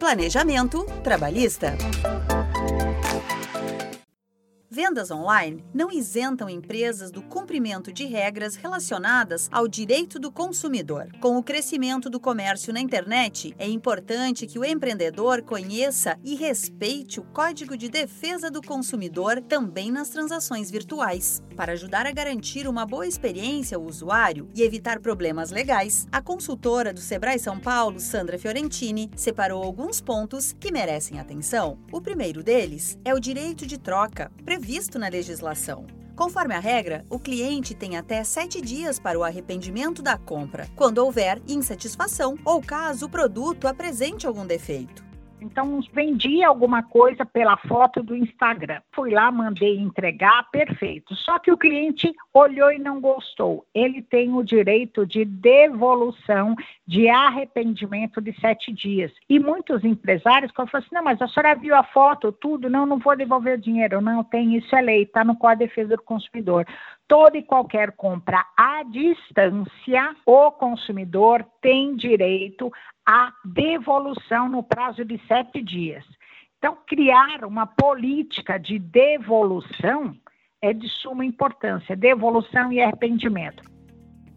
Planejamento Trabalhista. Vendas online não isentam empresas do cumprimento de regras relacionadas ao direito do consumidor. Com o crescimento do comércio na internet, é importante que o empreendedor conheça e respeite o Código de Defesa do Consumidor também nas transações virtuais. Para ajudar a garantir uma boa experiência ao usuário e evitar problemas legais, a consultora do Sebrae São Paulo, Sandra Fiorentini, separou alguns pontos que merecem atenção. O primeiro deles é o direito de troca previsto na legislação. Conforme a regra, o cliente tem até sete dias para o arrependimento da compra, quando houver insatisfação ou caso o produto apresente algum defeito. Então, vendi alguma coisa pela foto do Instagram. Fui lá, mandei entregar, perfeito. Só que o cliente olhou e não gostou. Ele tem o direito de devolução, de arrependimento de sete dias. E muitos empresários falam assim: não, mas a senhora viu a foto, tudo, não, não vou devolver o dinheiro. Não, tem, isso é lei, está no Código de Defesa do Consumidor toda e qualquer compra à distância, o consumidor tem direito à devolução no prazo de sete dias. Então, criar uma política de devolução é de suma importância devolução e arrependimento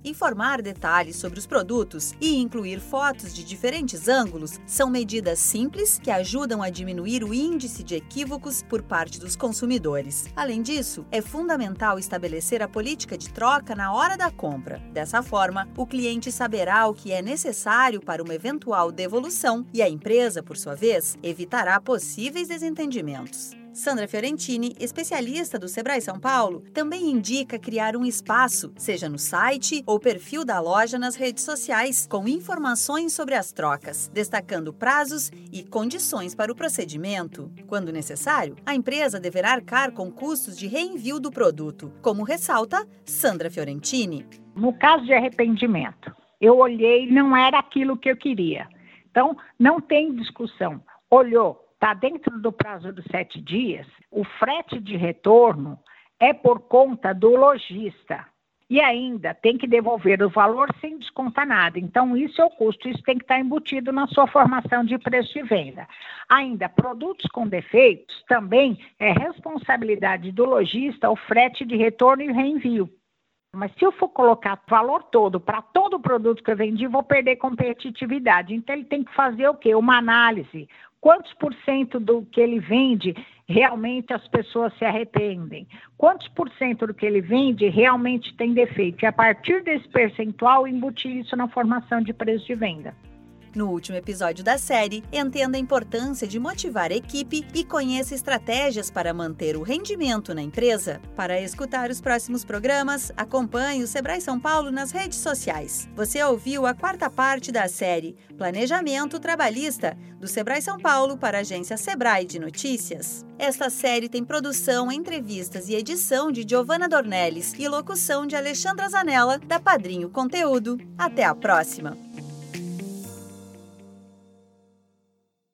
informar detalhes sobre os produtos e incluir fotos de diferentes ângulos são medidas simples que ajudam a diminuir o índice de equívocos por parte dos consumidores. Além disso, é fundamental estabelecer a política de troca na hora da compra. Dessa forma, o cliente saberá o que é necessário para uma eventual devolução e a empresa, por sua vez, evitará possíveis desentendimentos. Sandra Fiorentini, especialista do Sebrae São Paulo, também indica criar um espaço, seja no site ou perfil da loja nas redes sociais, com informações sobre as trocas, destacando prazos e condições para o procedimento. Quando necessário, a empresa deverá arcar com custos de reenvio do produto, como ressalta Sandra Fiorentini. No caso de arrependimento, eu olhei, não era aquilo que eu queria. Então, não tem discussão. Olhou, está dentro do prazo dos sete dias, o frete de retorno é por conta do lojista. E ainda tem que devolver o valor sem descontar nada. Então, isso é o custo, isso tem que estar embutido na sua formação de preço de venda. Ainda, produtos com defeitos também é responsabilidade do lojista o frete de retorno e reenvio. Mas se eu for colocar valor todo para todo o produto que eu vendi, vou perder competitividade. Então ele tem que fazer o quê? Uma análise quantos por cento do que ele vende realmente as pessoas se arrependem? Quantos por cento do que ele vende realmente tem defeito? E a partir desse percentual, embutir isso na formação de preço de venda. No último episódio da série, entenda a importância de motivar a equipe e conheça estratégias para manter o rendimento na empresa. Para escutar os próximos programas, acompanhe o Sebrae São Paulo nas redes sociais. Você ouviu a quarta parte da série Planejamento Trabalhista, do Sebrae São Paulo para a agência Sebrae de Notícias. Esta série tem produção, entrevistas e edição de Giovanna Dornelles e locução de Alexandra Zanella, da Padrinho Conteúdo. Até a próxima!